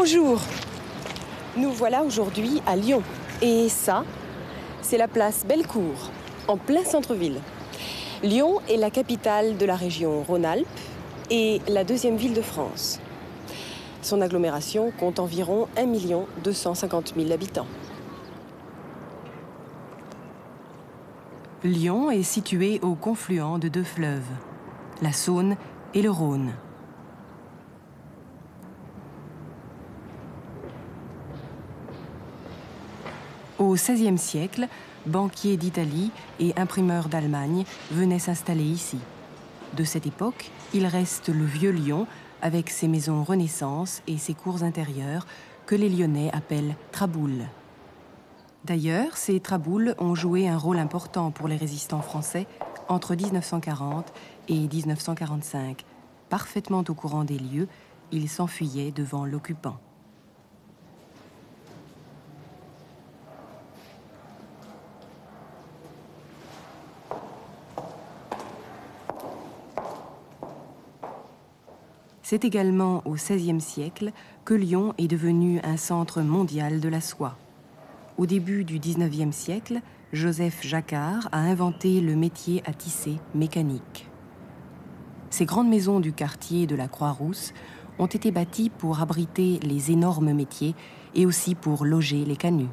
Bonjour. Nous voilà aujourd'hui à Lyon. Et ça, c'est la place Bellecour, en plein centre-ville. Lyon est la capitale de la région Rhône-Alpes et la deuxième ville de France. Son agglomération compte environ 1 250 000 habitants. Lyon est situé au confluent de deux fleuves, la Saône et le Rhône. Au XVIe siècle, banquiers d'Italie et imprimeurs d'Allemagne venaient s'installer ici. De cette époque, il reste le vieux Lyon avec ses maisons Renaissance et ses cours intérieures que les Lyonnais appellent traboules. D'ailleurs, ces traboules ont joué un rôle important pour les résistants français entre 1940 et 1945. Parfaitement au courant des lieux, ils s'enfuyaient devant l'occupant. C'est également au XVIe siècle que Lyon est devenu un centre mondial de la soie. Au début du XIXe siècle, Joseph Jacquard a inventé le métier à tisser mécanique. Ces grandes maisons du quartier de la Croix-Rousse ont été bâties pour abriter les énormes métiers et aussi pour loger les canuts.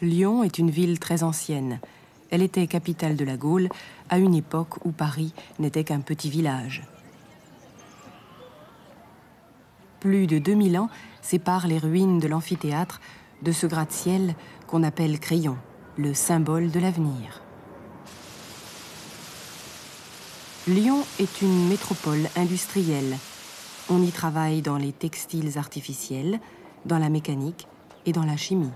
Lyon est une ville très ancienne. Elle était capitale de la Gaule à une époque où Paris n'était qu'un petit village. Plus de 2000 ans séparent les ruines de l'amphithéâtre de ce gratte-ciel qu'on appelle Crayon, le symbole de l'avenir. Lyon est une métropole industrielle. On y travaille dans les textiles artificiels, dans la mécanique et dans la chimie.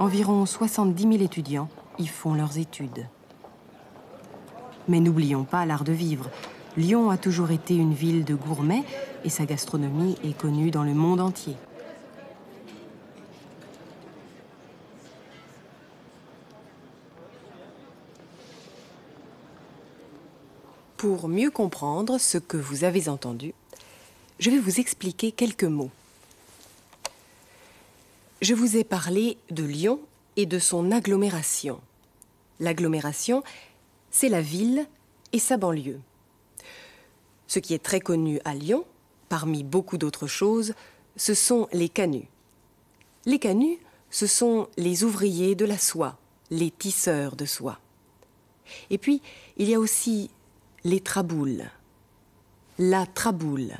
Environ 70 000 étudiants y font leurs études. Mais n'oublions pas l'art de vivre. Lyon a toujours été une ville de gourmets et sa gastronomie est connue dans le monde entier. Pour mieux comprendre ce que vous avez entendu, je vais vous expliquer quelques mots. Je vous ai parlé de Lyon et de son agglomération. L'agglomération, c'est la ville et sa banlieue. Ce qui est très connu à Lyon, parmi beaucoup d'autres choses, ce sont les canuts. Les canuts, ce sont les ouvriers de la soie, les tisseurs de soie. Et puis, il y a aussi les traboules. La traboule.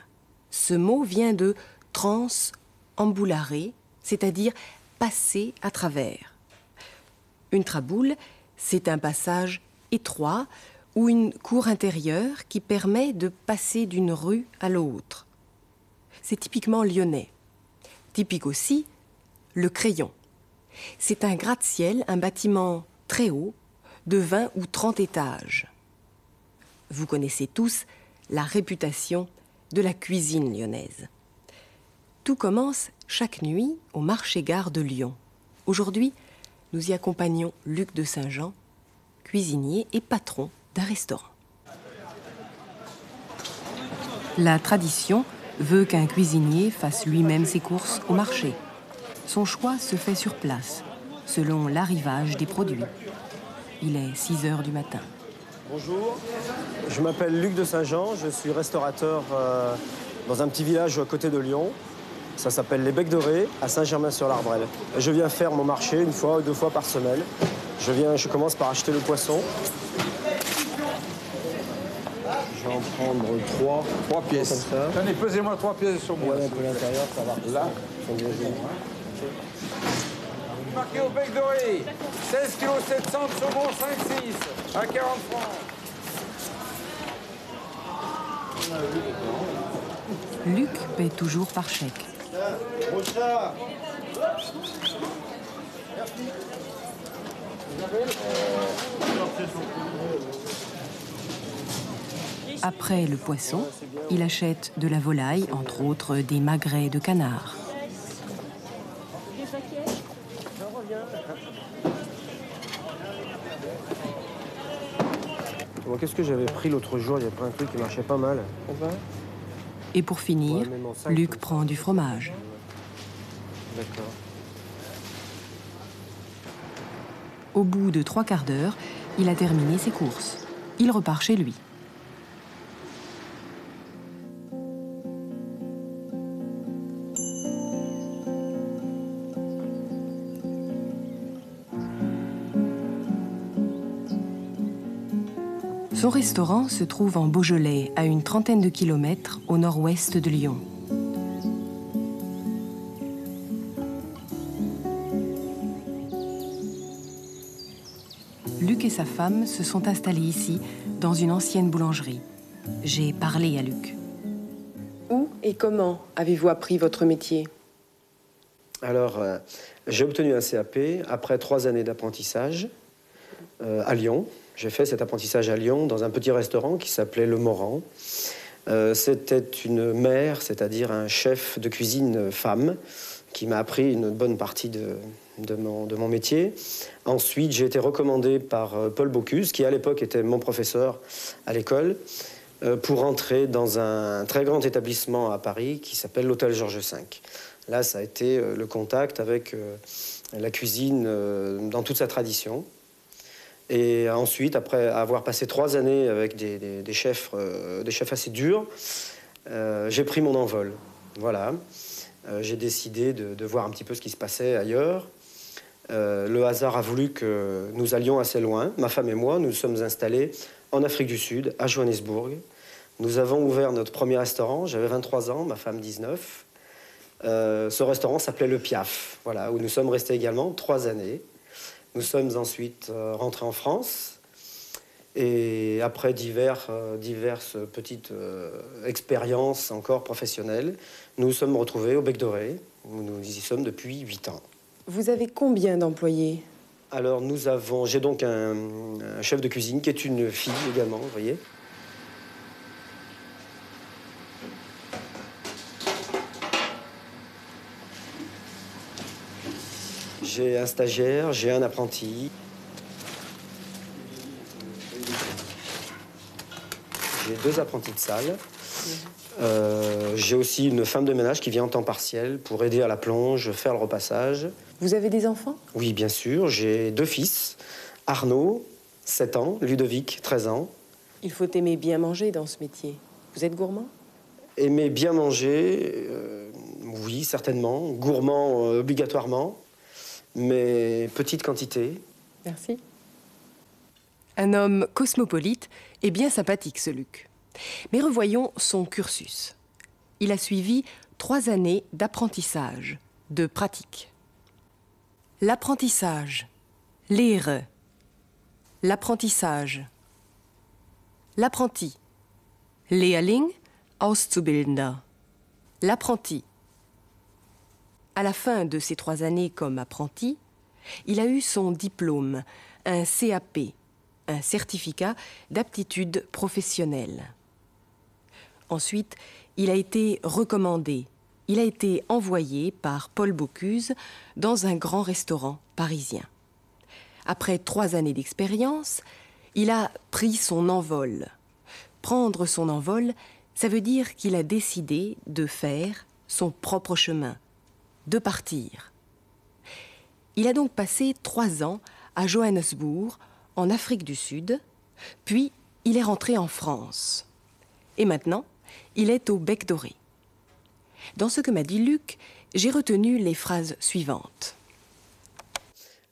Ce mot vient de trans emboulare, c'est-à-dire passer à travers. Une traboule, c'est un passage étroit ou une cour intérieure qui permet de passer d'une rue à l'autre. C'est typiquement lyonnais. Typique aussi, le crayon. C'est un gratte-ciel, un bâtiment très haut, de 20 ou 30 étages. Vous connaissez tous la réputation de la cuisine lyonnaise. Tout commence chaque nuit au marché-gare de Lyon. Aujourd'hui, nous y accompagnons Luc de Saint-Jean, cuisinier et patron d'un restaurant. La tradition veut qu'un cuisinier fasse lui-même ses courses au marché. Son choix se fait sur place, selon l'arrivage des produits. Il est 6 heures du matin. Bonjour, je m'appelle Luc de Saint-Jean, je suis restaurateur euh, dans un petit village à côté de Lyon. Ça s'appelle les Becs Dorés à Saint-Germain-sur-l'Arbrelle. Je viens faire mon marché une fois ou deux fois par semaine. Je, viens, je commence par acheter le poisson. Je vais en prendre trois. Trois pièces. Tenez, pesez-moi trois pièces sur moi. un peu l'intérieur, ça va. Là Marqué au bec doré. 16 kg 700 de saumon, 5-6 à 40 francs. Luc paie toujours par chèque. Après le poisson, il achète de la volaille, entre autres des magrets de canard. Qu'est-ce que j'avais pris l'autre jour? Il y a pris un truc qui marchait pas mal. Et pour finir, Ouais, Luc prend du fromage. D'accord. Au bout de trois quarts d'heure, il a terminé ses courses. Il repart chez lui. Son restaurant se trouve en Beaujolais, à une trentaine de kilomètres au nord-ouest de Lyon. Luc et sa femme se sont installés ici, dans une ancienne boulangerie. J'ai parlé à Luc. Où et comment avez-vous appris votre métier? Alors, euh, j'ai obtenu un CAP après trois années d'apprentissage euh, à Lyon. J'ai fait cet apprentissage à Lyon dans un petit restaurant qui s'appelait Le Moran. Euh, C'était une mère, c'est-à-dire un chef de cuisine femme, qui m'a appris une bonne partie de, mon, métier. Ensuite, j'ai été recommandé par euh, Paul Bocuse, qui à l'époque était mon professeur à l'école, euh, pour entrer dans un très grand établissement à Paris qui s'appelle l'Hôtel Georges V. Là, ça a été le contact avec la cuisine dans toute sa tradition. Et ensuite, après avoir passé trois années avec des, chefs, euh, des chefs assez durs, euh, j'ai pris mon envol. Voilà. Euh, j'ai décidé de, de voir un petit peu ce qui se passait ailleurs. Le hasard a voulu que nous allions assez loin. Ma femme et moi, nous sommes installés en Afrique du Sud, à Johannesburg. Nous avons ouvert notre premier restaurant. J'avais 23 ans, ma femme 19. Euh, ce restaurant s'appelait Le Piaf, voilà, où nous sommes restés également trois années. Nous sommes ensuite euh, rentrés en France. Et après divers, euh, diverses petites euh, expériences encore professionnelles, nous nous sommes retrouvés au Bec Doré, où nous y sommes depuis huit ans. Vous avez combien d'employés? Alors nous avons, j'ai donc un, un chef de cuisine qui est une fille également, vous voyez. J'ai un stagiaire, j'ai un apprenti. J'ai deux apprentis de salle. Euh, j'ai aussi une femme de ménage qui vient en temps partiel pour aider à la plonge, faire le repassage. Vous avez des enfants? Oui, bien sûr. J'ai deux fils. Arnaud, 7 ans. Ludovic, 13 ans. Il faut aimer bien manger dans ce métier. Vous êtes gourmand? Aimer bien manger, euh, oui, certainement. Gourmand, euh, obligatoirement. Mais petite quantité. Merci. Un homme cosmopolite et bien sympathique, ce Luc. Mais revoyons son cursus. Il a suivi trois années d'apprentissage, de pratique. L'apprentissage. Lehre. L'apprentissage. L'apprenti. Lehrling, Auszubildender. L'apprenti. À la fin de ces trois années comme apprenti, il a eu son diplôme, un CAP, un certificat d'aptitude professionnelle. Ensuite, il a été recommandé, il a été envoyé par Paul Bocuse dans un grand restaurant parisien. Après trois années d'expérience, il a pris son envol. Prendre son envol, ça veut dire qu'il a décidé de faire son propre chemin, de partir. Il a donc passé trois ans à Johannesburg, en Afrique du Sud, puis il est rentré en France. Et maintenant, il est au bec doré. Dans ce que m'a dit Luc, j'ai retenu les phrases suivantes.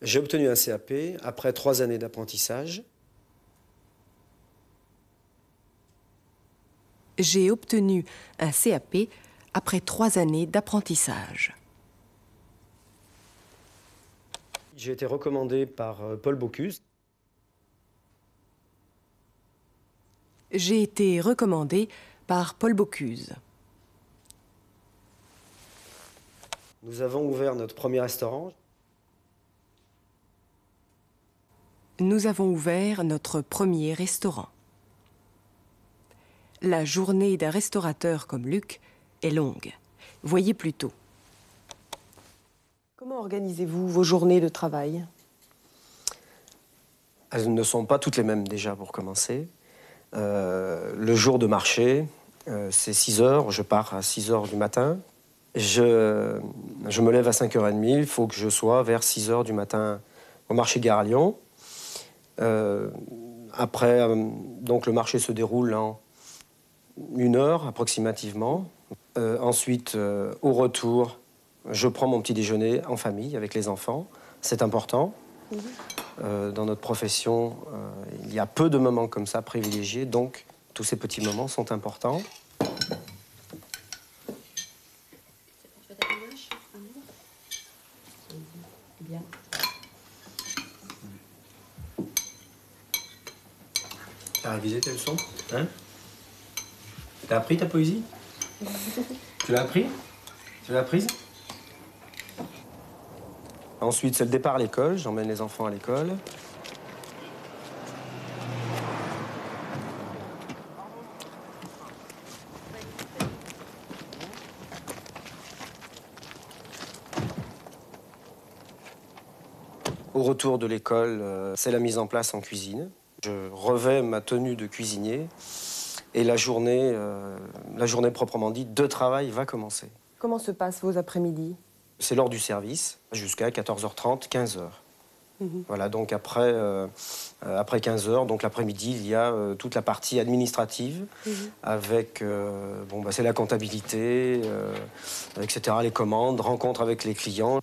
J'ai obtenu un CAP après trois années d'apprentissage. J'ai obtenu un CAP après trois années d'apprentissage. J'ai été recommandé par euh, Paul Bocuse. J'ai été recommandé par Paul Bocuse. Nous avons ouvert notre premier restaurant. Nous avons ouvert notre premier restaurant. La journée d'un restaurateur comme Luc est longue. Voyez plutôt. Comment organisez-vous vos journées de travail? Elles ne sont pas toutes les mêmes déjà pour commencer. Euh, le jour de marché, euh, c'est 6 heures, je pars à 6 heures du matin. Je, me lève à 5h30, il faut que je sois vers 6 heures du matin au marché Gare Lyon. Euh, après, donc le marché se déroule en une heure approximativement. Ensuite, au retour, je prends mon petit déjeuner en famille avec les enfants. C'est important. Euh, dans notre profession, euh, il y a peu de moments comme ça privilégiés, donc tous ces petits moments sont importants. T'as révisé tes leçons Hein T'as appris ta poésie Tu l'as appris Tu l'as apprise Ensuite, c'est le départ à l'école. J'emmène les enfants à l'école. Au retour de l'école, euh, c'est la mise en place en cuisine. Je revais ma tenue de cuisinier et la journée, euh, la journée proprement dite de travail va commencer. Comment se passent vos après-midi? C'est l'heure du service jusqu'à 14h30, 15h. Voilà, donc après, euh, euh, après 15h, donc l'après-midi, il y a euh, toute la partie administrative avec, euh, bon, bah, c'est la comptabilité, euh, etc., les commandes, rencontres avec les clients.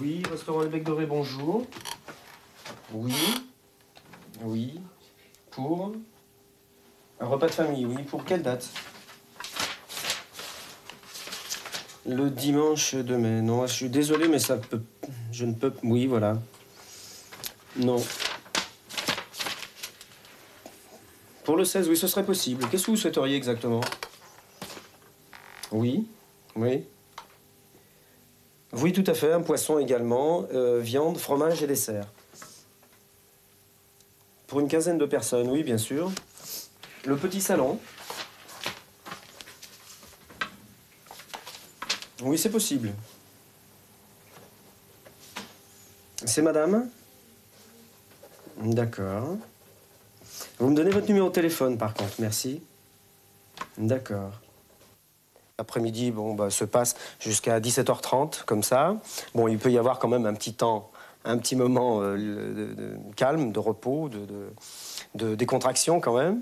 Oui, restaurant Le Bec Doré, bonjour. Oui. Oui. Pour? Un repas de famille, oui. Pour quelle date? Le dimanche de mai. Non, je suis désolé, mais ça peut. Je ne peux. Oui, voilà. Non. Pour le 16, oui, ce serait possible. Qu'est-ce que vous souhaiteriez exactement? Oui. Oui. Oui, tout à fait. Un poisson également. euh, viande, fromage et dessert. Pour une quinzaine de personnes, oui, bien sûr. Le petit salon. Oui, c'est possible. C'est madame D'accord. Vous me donnez votre numéro de téléphone, par contre, merci. D'accord. L'après-midi, bon, bah, se passe jusqu'à 17h30, comme ça. Bon, il peut y avoir quand même un petit temps, un petit moment euh, de, de calme, de repos, de, décontraction quand même.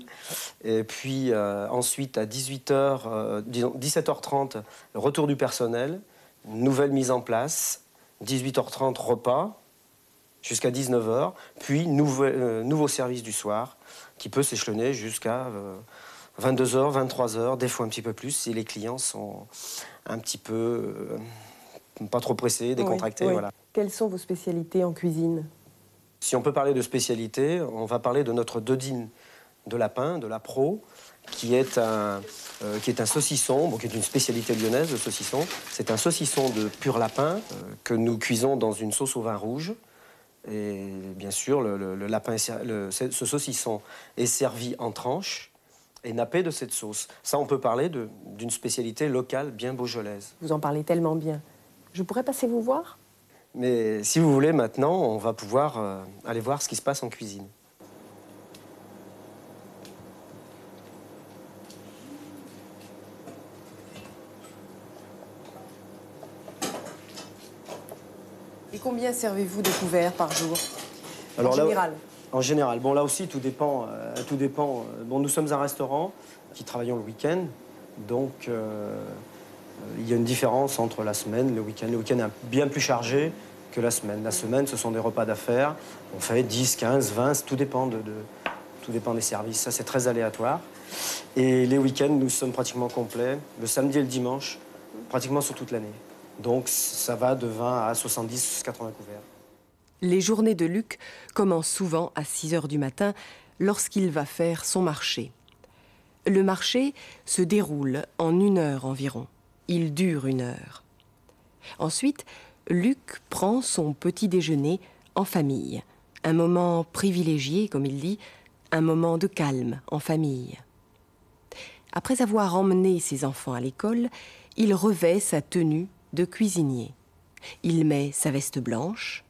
Et puis euh, ensuite, à 18h, euh, disons 17h30, le retour du personnel, nouvelle mise en place, 18h30, repas, jusqu'à 19h, puis nouveau, nouveau service du soir, qui peut s'échelonner jusqu'à euh, 22h, 23h, des fois un petit peu plus, si les clients sont un petit peu euh, pas trop pressés, décontractés. Oui, oui. Voilà. Quelles sont vos spécialités en cuisine? Si on peut parler de spécialité, on va parler de notre dodine de lapin, de la pro, qui est un, euh, qui est un saucisson, bon, qui est une spécialité lyonnaise, le saucisson. C'est un saucisson de pur lapin euh, que nous cuisons dans une sauce au vin rouge. Et bien sûr, le, le- le lapin, le- ce saucisson est servi en tranches et nappé de cette sauce. Ça, on peut parler d'une spécialité locale bien beaujolaise. Vous en parlez tellement bien. Je pourrais passer vous voir? Mais si vous voulez, maintenant, on va pouvoir euh, aller voir ce qui se passe en cuisine. Et combien servez-vous de couverts par jour? Alors En là- général En général. Bon, là aussi, tout dépend. euh, tout dépend. euh, Bon, nous sommes un restaurant qui travaillons le week-end. Donc, euh, il y a une différence entre la semaine et le week-end. Le week-end est bien plus chargé que la semaine. La semaine, ce sont des repas d'affaires. On fait 10, 15, 20, tout dépend, de- tout dépend des services. Ça, c'est très aléatoire. Et les week-ends, nous sommes pratiquement complets. Le samedi et le dimanche, pratiquement sur toute l'année. Donc, ça va de 20 à 70, 80 couverts. Les journées de Luc commencent souvent à 6 heures du matin lorsqu'il va faire son marché. Le marché se déroule en une heure environ. Il dure une heure. Ensuite, Luc prend son petit déjeuner en famille. Un moment privilégié, comme il dit, un moment de calme en famille. Après avoir emmené ses enfants à l'école, il revêt sa tenue de cuisinier. Il met sa veste blanche,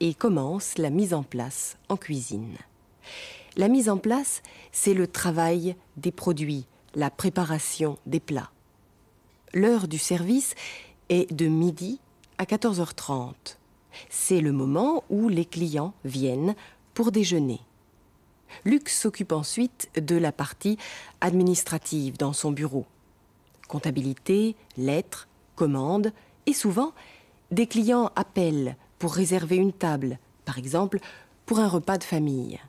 et commence la mise en place en cuisine. La mise en place, c'est le travail des produits, la préparation des plats. L'heure du service est de midi à 14h30. C'est le moment où les clients viennent pour déjeuner. Luc s'occupe ensuite de la partie administrative dans son bureau. Comptabilité, lettres, commandes et souvent des clients appellent pour réserver une table, par exemple pour un repas de famille.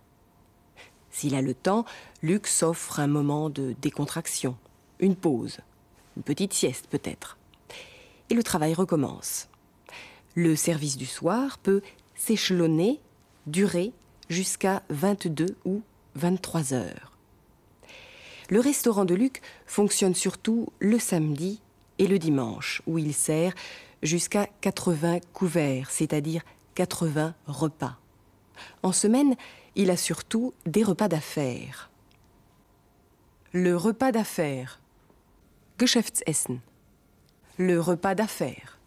S'il a le temps, Luc s'offre un moment de décontraction, une pause, une petite sieste peut-être. Et le travail recommence. Le service du soir peut s'échelonner, durer jusqu'à 22 ou 23 heures. Le restaurant de Luc fonctionne surtout le samedi et le dimanche, où il sert jusqu'à 80 couverts, c'est-à-dire 80 repas. En semaine, il a surtout des repas d'affaires. Le repas d'affaires. Geschäftsessen. Le repas d'affaires.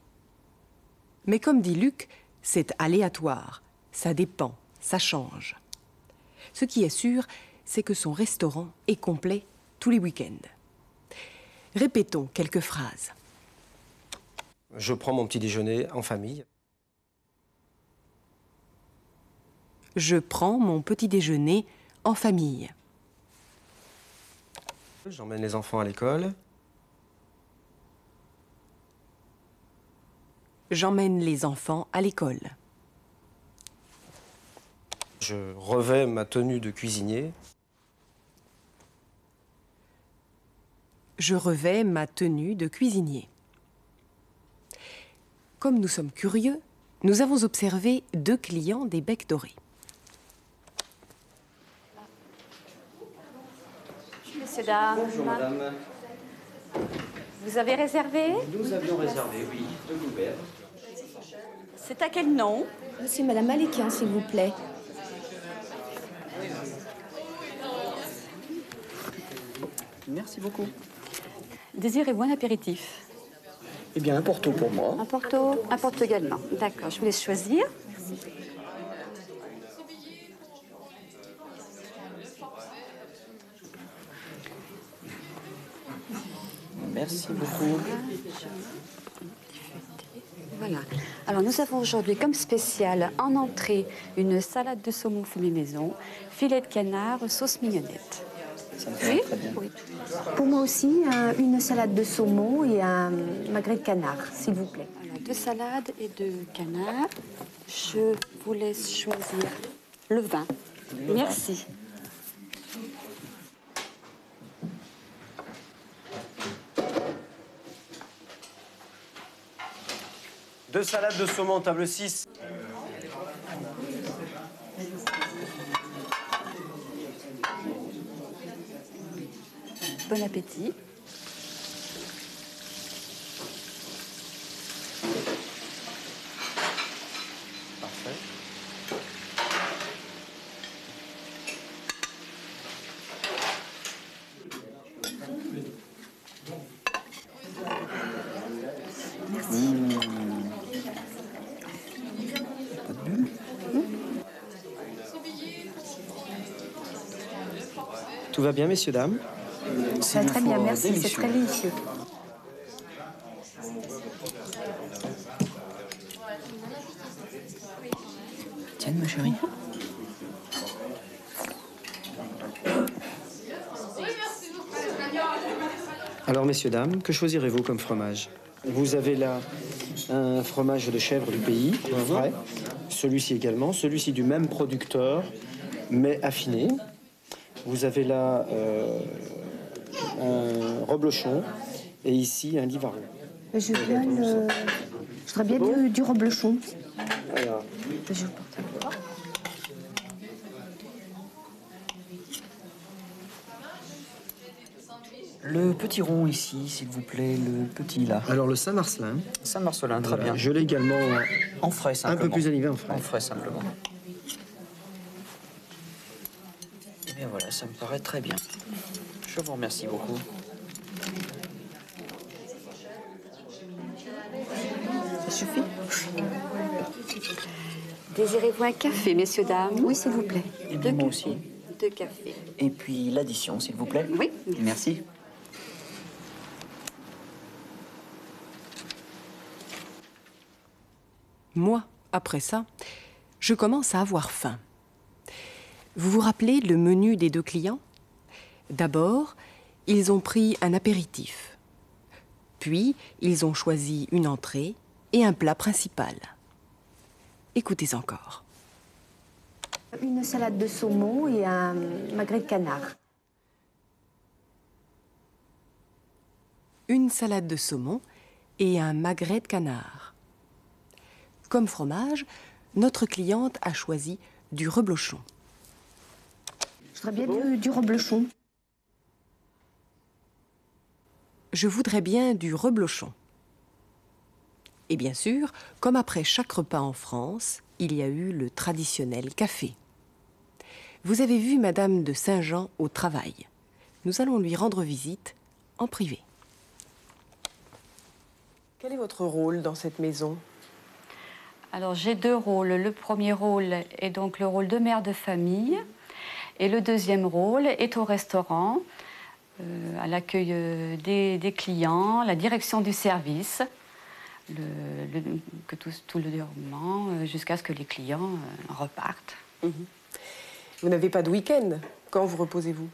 Mais comme dit Luc, c'est aléatoire, ça dépend ça change. Ce qui est sûr, c'est que son restaurant est complet tous les week-ends. Répétons quelques phrases. Je prends mon petit déjeuner en famille. Je prends mon petit déjeuner en famille. J'emmène les enfants à l'école. J'emmène les enfants à l'école. Je revais ma tenue de cuisinier. Je revais ma tenue de cuisinier. Comme nous sommes curieux, nous avons observé deux clients des becs dorés. Monsieur, dames. Bonjour madame. Vous avez réservé? Nous avions réservé, oui, deux couverts. C'est à quel nom? C'est Madame Malikian, s'il vous plaît. Merci beaucoup. Désirez bon apéritif Eh bien, un porto pour moi. Un porto Un porto également. D'accord, je vous laisse choisir. Merci beaucoup. Nous avons aujourd'hui comme spécial en entrée une salade de saumon fumé maison, filet de canard, sauce mignonnette. Ça me fait Oui très bien. Oui. Pour moi aussi, un- une salade de saumon et un magret de canard, s'il vous plaît. Alors deux salades et deux canards. Je vous laisse choisir le vin. Merci. Deux salades de saumon, table 6. Bon appétit. Va bien, messieurs, dames Ça va très bien, merci, c'est très délicieux. Tiens, ma chérie. Alors, messieurs, dames, que choisirez-vous comme fromage? Vous avez là un fromage de chèvre du pays, frais. Celui-ci également, celui-ci du même producteur, mais affiné. Vous avez là euh, un reblochon et ici un livaro. Je bien le... Je voudrais bien du, du reblochon. Alors, Je vous porte. Le petit rond ici, s'il vous plaît, le petit là. alors le Saint-Marcelin, Saint-Marcelin, très bien. je l'ai également En frais, un simplement. peu plus animé en frais. En frais, simplement. Eh bien voilà, ça me paraît très bien. Je vous remercie beaucoup. Ça suffit? Désirez-vous un café, messieurs, dames Oui, s'il vous plaît. Et bien moi aussi. Deux cafés. Et puis l'addition, s'il vous plaît. Oui. Merci. Moi, après ça, je commence à avoir faim. Vous vous rappelez le menu des deux clients? D'abord, ils ont pris un apéritif. Puis, ils ont choisi une entrée et un plat principal. Écoutez encore. Une salade de saumon et un magret de canard. Une salade de saumon et un magret de canard. Comme fromage, notre cliente a choisi du reblochon. Je voudrais bien du, du reblochon. Je voudrais bien du reblochon. Et bien sûr, comme après chaque repas en France, il y a eu le traditionnel café. Vous avez vu Madame de Saint-Jean au travail. Nous allons lui rendre visite en privé. Quel est votre rôle dans cette maison? Alors j'ai deux rôles. Le premier rôle est donc le rôle de mère de famille et le deuxième rôle est au restaurant, euh, à l'accueil euh, des, des clients, la direction du service, le, le- que tout, tout le déroulement euh, jusqu'à ce que les clients euh, repartent. Vous n'avez pas de week-end? Quand vous reposez-vous?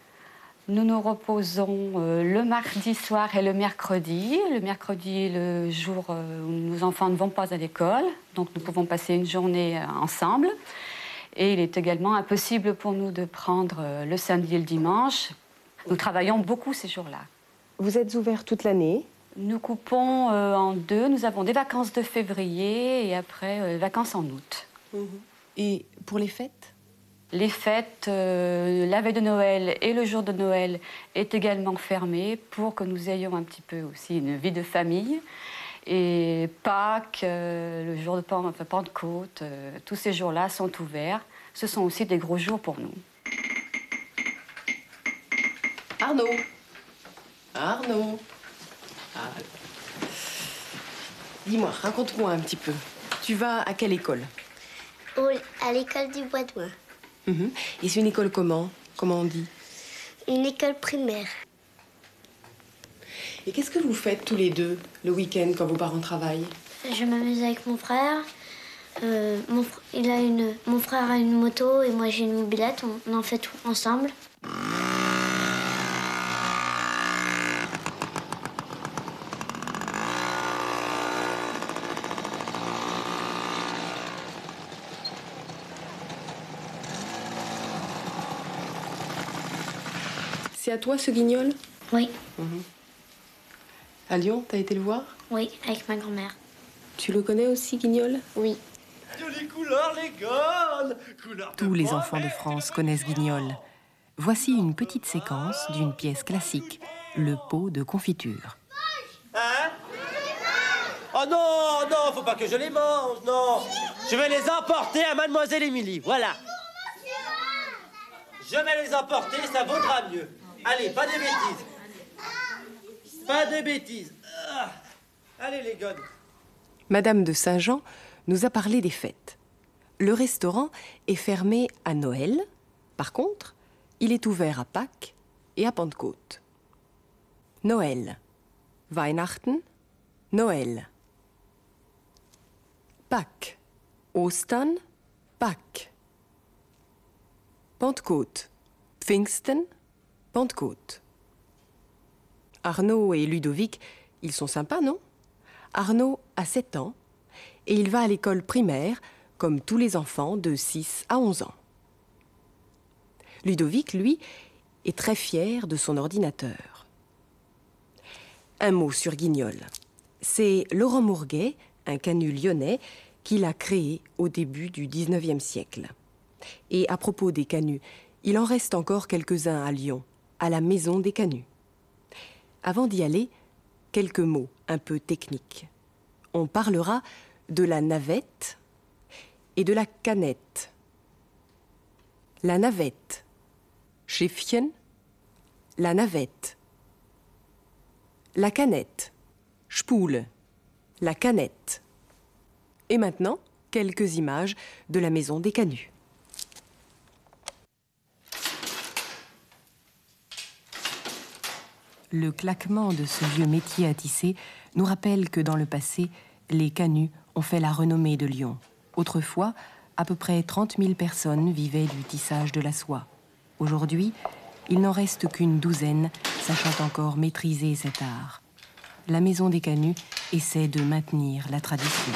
Nous nous reposons euh, le mardi soir et le mercredi. Le mercredi est le jour où nos enfants ne vont pas à l'école, donc nous pouvons passer une journée ensemble. Et il est également impossible pour nous de prendre euh, le samedi et le dimanche. Nous travaillons beaucoup ces jours-là. Vous êtes ouvert toute l'année? Nous coupons euh, en deux. Nous avons des vacances de février et après euh, vacances en août. Et pour les fêtes? Les fêtes, euh, la veille de Noël et le jour de Noël est également fermé pour que nous ayons un petit peu aussi une vie de famille. Et Pâques, euh, le jour de Pentecôte, euh, tous ces jours-là sont ouverts. Ce sont aussi des gros jours pour nous. Arnaud Arnaud Ah. Dis-moi, raconte-moi un petit peu. Tu vas à quelle école? Au- à l'école du Bois de Loin. Mhm. Et c'est une école comment? Comment on dit? Une école primaire. Et qu'est-ce que vous faites tous les deux le week-end quand vos parents travaillent? Je m'amuse avec mon frère. Euh, mon, fr- il a une, mon frère a une moto et moi j'ai une mobilette. On, on en fait tout ensemble. C'est à toi ce guignol? Oui, À Lyon, t'as été le voir? Oui, avec ma grand-mère. Tu le connais aussi, guignol? Oui. Les couleurs, les gones Tous les enfants de France connaissent Guignol. Voici une petite séquence d'une pièce classique, Le pot de confiture. Hein? Oh non, non, faut pas que je les mange, non Je vais les emporter à Mademoiselle Émilie, voilà Je vais les emporter, ça vaudra mieux. Allez, pas de bêtises Pas de bêtises Ah. Allez les gones Madame de Saint-Jean nous a parlé des fêtes. Le restaurant est fermé à Noël. Par contre, il est ouvert à Pâques et à Pentecôte. Noël. Weihnachten. Noël. Pâques. Ostern. Pâques. Pentecôte. Pfingsten. Pentecôte. Arnaud et Ludovic, ils sont sympas, non? Arnaud a 7 ans et il va à l'école primaire comme tous les enfants de 6 à 11 ans. Ludovic, lui, est très fier de son ordinateur. Un mot sur Guignol. C'est Laurent Mourguet, un canu lyonnais, qui l'a créé au début du 19e siècle. Et à propos des canuts, il en reste encore quelques-uns à Lyon, à la maison des canuts. Avant d'y aller, quelques mots un peu techniques. On parlera de la navette et de la canette. La navette. Schiffchen. La navette. La canette. Spule. La canette. Et maintenant, quelques images de la maison des Canuts. Le claquement de ce vieux métier à tisser nous rappelle que dans le passé, les canuts ont fait la renommée de Lyon. Autrefois, à peu près 30 000 personnes vivaient du tissage de la soie. Aujourd'hui, il n'en reste qu'une douzaine, sachant encore maîtriser cet art. La Maison des Canuts essaie de maintenir la tradition.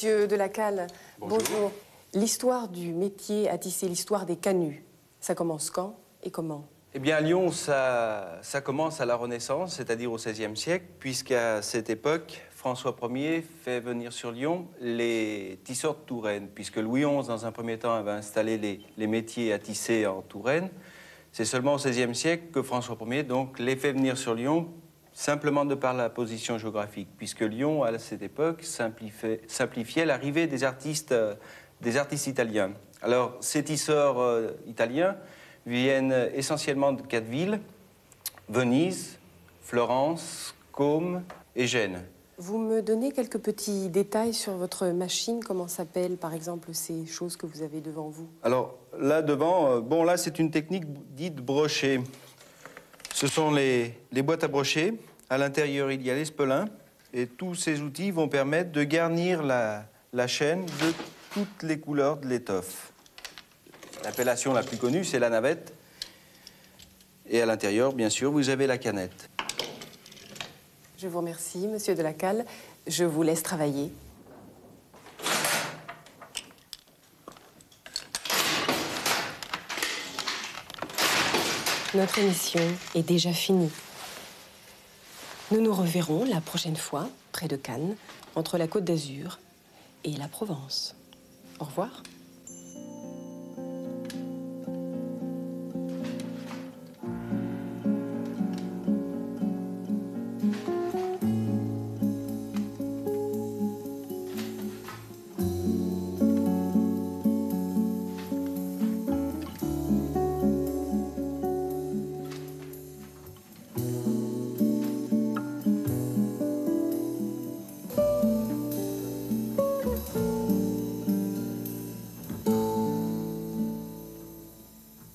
Monsieur de la Calle, bonjour. L'histoire du métier à tisser, l'histoire des canuts, ça commence quand et comment Eh bien, à Lyon, ça, ça commence à la Renaissance, c'est-à-dire au XVIe siècle, puisqu'à cette époque, François Ier fait venir sur Lyon les tisseurs de Touraine, puisque Louis XI, dans un premier temps, avait installé les, les métiers à tisser en Touraine. C'est seulement au XVIe siècle que François Ier donc, les fait venir sur Lyon simplement de par la position géographique, puisque Lyon, à cette époque, simplifiait, simplifiait l'arrivée des artistes, euh, des artistes italiens. Alors, ces tisseurs euh, italiens viennent essentiellement de quatre villes, Venise, Florence, Côme et Gênes. Vous me donnez quelques petits détails sur votre machine, comment s'appellent par exemple ces choses que vous avez devant vous? Alors, là devant, euh, bon, là, c'est une technique dite brochée. Ce sont les, les boîtes à brocher. À l'intérieur, il y a les spelins. Et tous ces outils vont permettre de garnir la, la chaîne de toutes les couleurs de l'étoffe. L'appellation la plus connue, c'est la navette. Et à l'intérieur, bien sûr, vous avez la canette. Je vous remercie, monsieur de la Calle. Je vous laisse travailler. Notre émission est déjà finie. Nous nous reverrons la prochaine fois, près de Cannes, entre la Côte d'Azur et la Provence. Au revoir.